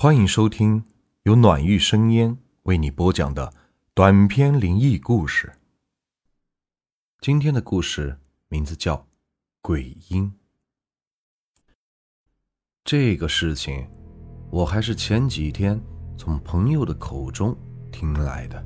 欢迎收听由暖玉生烟为你播讲的短篇灵异故事。今天的故事名字叫《鬼音》。这个事情，我还是前几天从朋友的口中听来的。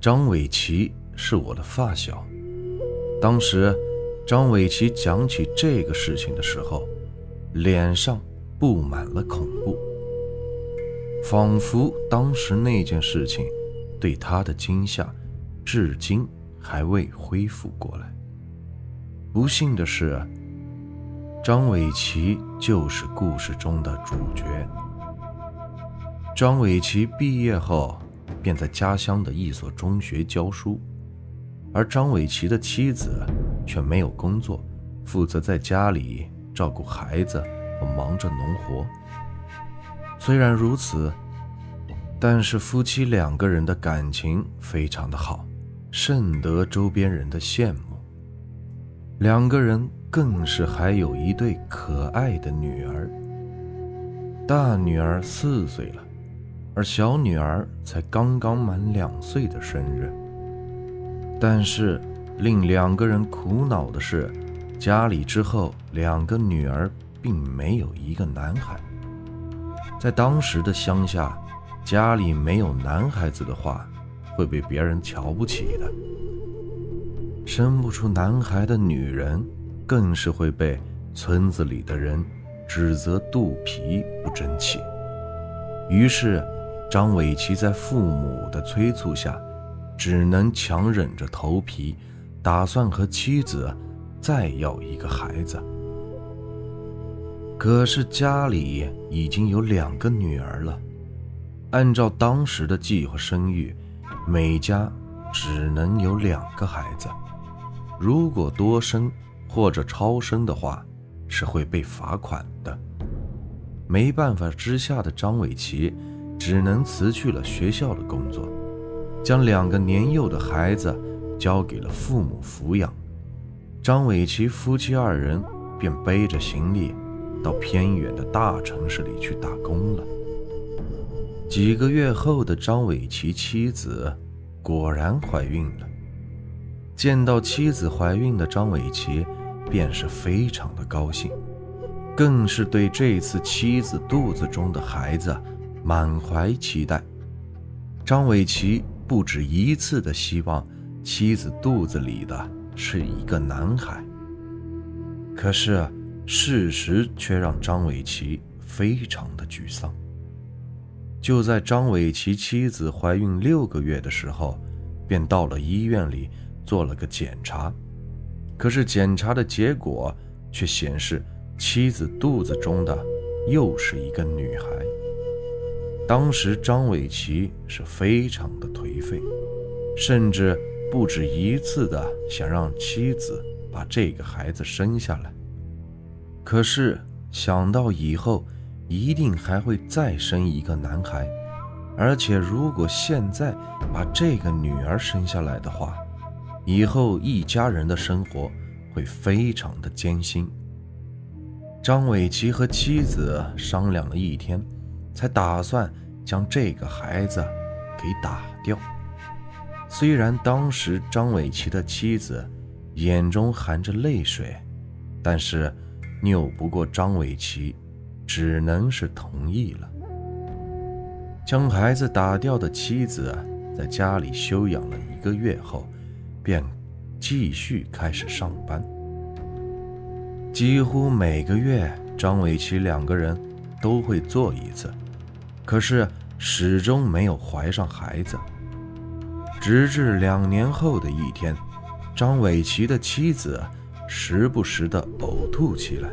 张伟奇是我的发小，当时张伟奇讲起这个事情的时候，脸上……布满了恐怖，仿佛当时那件事情对他的惊吓，至今还未恢复过来。不幸的是，张伟奇就是故事中的主角。张伟奇毕业后便在家乡的一所中学教书，而张伟奇的妻子却没有工作，负责在家里照顾孩子。忙着农活。虽然如此，但是夫妻两个人的感情非常的好，甚得周边人的羡慕。两个人更是还有一对可爱的女儿。大女儿四岁了，而小女儿才刚刚满两岁的生日。但是令两个人苦恼的是，家里之后两个女儿。并没有一个男孩，在当时的乡下，家里没有男孩子的话，会被别人瞧不起的。生不出男孩的女人，更是会被村子里的人指责肚皮不争气。于是，张伟奇在父母的催促下，只能强忍着头皮，打算和妻子再要一个孩子。可是家里已经有两个女儿了，按照当时的计划生育，每家只能有两个孩子。如果多生或者超生的话，是会被罚款的。没办法之下的张伟奇，只能辞去了学校的工作，将两个年幼的孩子交给了父母抚养。张伟奇夫妻二人便背着行李。到偏远的大城市里去打工了。几个月后的张伟奇妻子果然怀孕了。见到妻子怀孕的张伟奇便是非常的高兴，更是对这次妻子肚子中的孩子满怀期待。张伟奇不止一次的希望妻子肚子里的是一个男孩，可是。事实却让张伟奇非常的沮丧。就在张伟奇妻子怀孕六个月的时候，便到了医院里做了个检查，可是检查的结果却显示妻子肚子中的又是一个女孩。当时张伟奇是非常的颓废，甚至不止一次的想让妻子把这个孩子生下来。可是想到以后一定还会再生一个男孩，而且如果现在把这个女儿生下来的话，以后一家人的生活会非常的艰辛。张伟奇和妻子商量了一天，才打算将这个孩子给打掉。虽然当时张伟奇的妻子眼中含着泪水，但是。拗不过张伟奇，只能是同意了。将孩子打掉的妻子在家里休养了一个月后，便继续开始上班。几乎每个月，张伟奇两个人都会做一次，可是始终没有怀上孩子。直至两年后的一天，张伟奇的妻子。时不时的呕吐起来，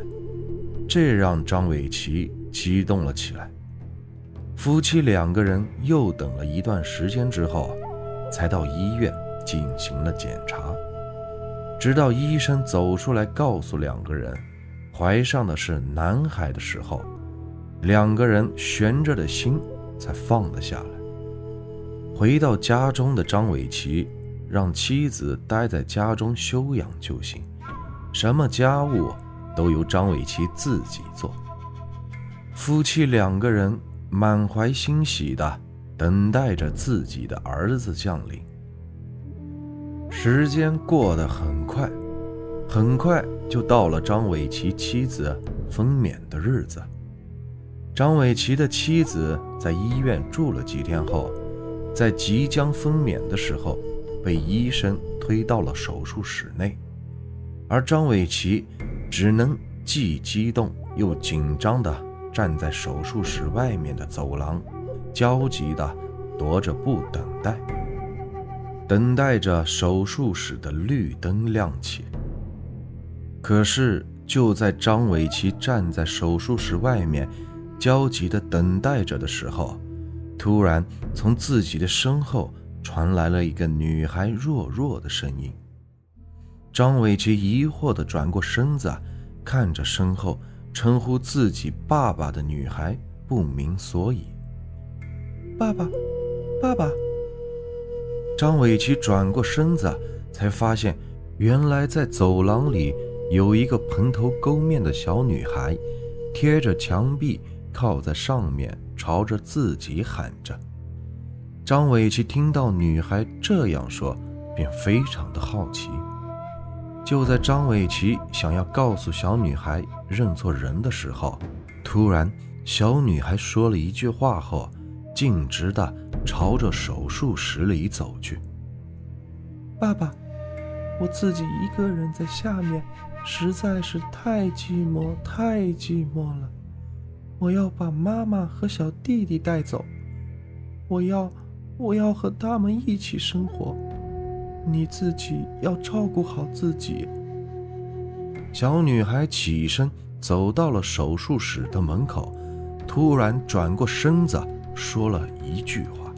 这让张伟奇激动了起来。夫妻两个人又等了一段时间之后，才到医院进行了检查。直到医生走出来告诉两个人，怀上的是男孩的时候，两个人悬着的心才放了下来。回到家中的张伟奇，让妻子待在家中休养就行。什么家务都由张伟奇自己做。夫妻两个人满怀欣喜的等待着自己的儿子降临。时间过得很快，很快就到了张伟奇妻子分娩的日子。张伟奇的妻子在医院住了几天后，在即将分娩的时候，被医生推到了手术室内，而张伟奇只能既激动又紧张地站在手术室外面的走廊，焦急地踱着步等待，等待着手术室的绿灯亮起。可是，就在张伟奇站在手术室外面，焦急地等待着的时候，突然从自己的身后传来了一个女孩弱弱的声音。张伟奇疑惑地转过身子，看着身后称呼自己爸爸的女孩，不明所以。爸爸，爸爸。张伟奇转过身子，才发现原来在走廊里有一个蓬头垢面的小女孩，贴着墙壁。靠在上面，朝着自己喊着。张伟奇听到女孩这样说，便非常的好奇。就在张伟奇想要告诉小女孩认错人的时候，突然，小女孩说了一句话后，径直的朝着手术室里走去。爸爸，我自己一个人在下面，实在是太寂寞，太寂寞了。我要把妈妈和小弟弟带走，我要，我要和他们一起生活。你自己要照顾好自己。小女孩起身走到了手术室的门口，突然转过身子说了一句话，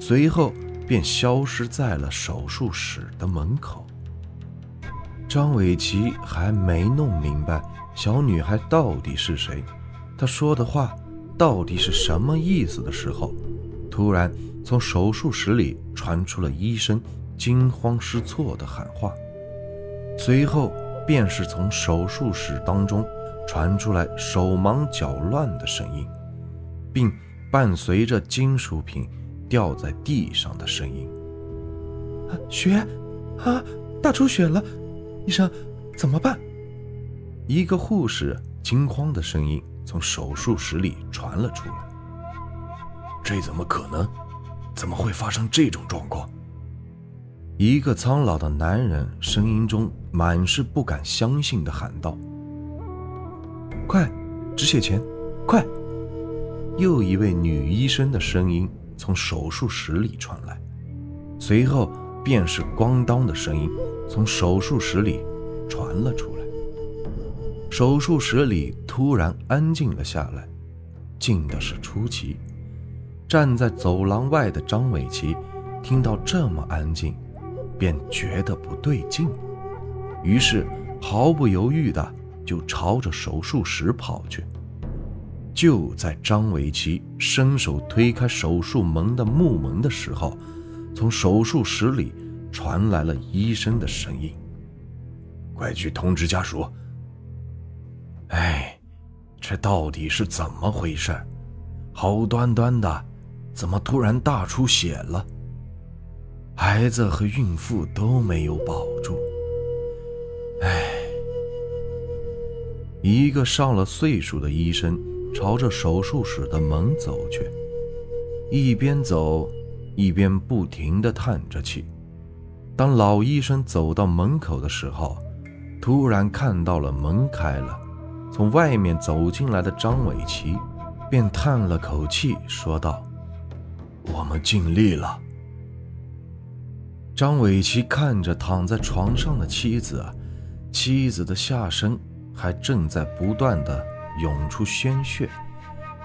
随后便消失在了手术室的门口。张伟奇还没弄明白小女孩到底是谁。她说的话到底是什么意思的时候，突然从手术室里传出了医生惊慌失措的喊话，随后便是从手术室当中传出来手忙脚乱的声音，并伴随着金属品掉在地上的声音。血，啊，大出血了！医生，怎么办？一个护士惊慌的声音。从手术室里传了出来。这怎么可能？怎么会发生这种状况？一个苍老的男人声音中满是不敢相信的喊道：“快，止血钳，快！”又一位女医生的声音从手术室里传来，随后便是“咣当”的声音从手术室里传了出来。手术室里突然安静了下来，静的是出奇。站在走廊外的张伟奇听到这么安静，便觉得不对劲，于是毫不犹豫的就朝着手术室跑去。就在张伟奇伸手推开手术门的木门的时候，从手术室里传来了医生的声音：“快去通知家属。”哎，这到底是怎么回事？好端端的，怎么突然大出血了？孩子和孕妇都没有保住。哎，一个上了岁数的医生朝着手术室的门走去，一边走一边不停地叹着气。当老医生走到门口的时候，突然看到了门开了。从外面走进来的张伟奇，便叹了口气，说道：“我们尽力了。”张伟奇看着躺在床上的妻子，妻子的下身还正在不断的涌出鲜血，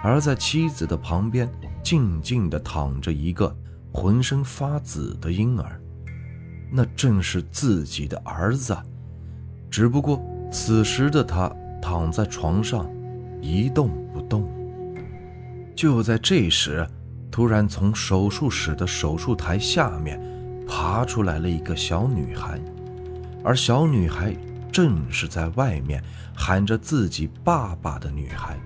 而在妻子的旁边，静静的躺着一个浑身发紫的婴儿，那正是自己的儿子，只不过此时的他。躺在床上，一动不动。就在这时，突然从手术室的手术台下面爬出来了一个小女孩，而小女孩正是在外面喊着自己爸爸的女孩。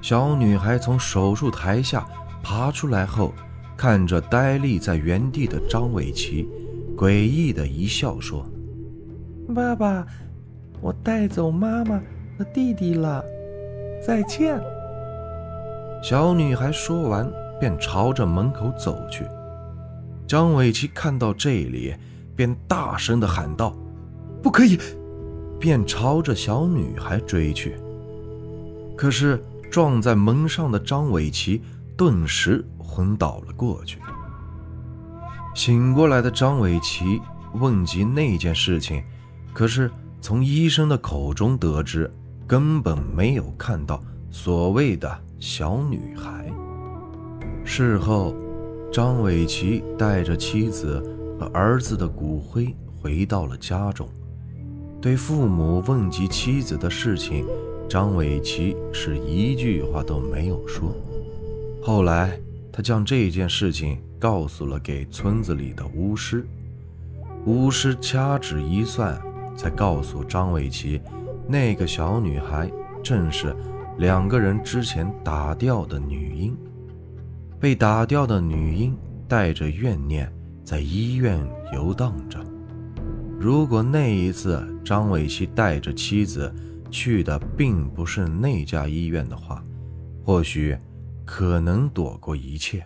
小女孩从手术台下爬出来后，看着呆立在原地的张伟奇，诡异的一笑说：“爸爸，我带走妈妈和弟弟了，再见。”小女孩说完，便朝着门口走去。张伟奇看到这里，便大声的喊道：“不可以！”便朝着小女孩追去。可是撞在门上的张伟奇顿时昏倒了过去。醒过来的张伟奇问及那件事情，可是从医生的口中得知，根本没有看到所谓的小女孩。事后，张伟奇带着妻子和儿子的骨灰回到了家中。对父母问及妻子的事情，张伟奇是一句话都没有说。后来，他将这件事情告诉了给村子里的巫师，巫师掐指一算，才告诉张伟奇，那个小女孩正是两个人之前打掉的女婴。被打掉的女婴带着怨念在医院游荡着。如果那一次张伟奇带着妻子去的并不是那家医院的话，或许可能躲过一切。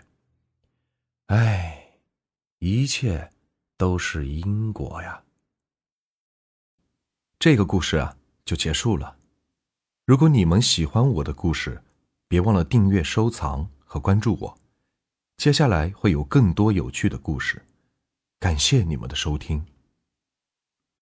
唉，一切都是因果呀。这个故事啊就结束了。如果你们喜欢我的故事，别忘了订阅、收藏和关注我。接下来会有更多有趣的故事，感谢你们的收听。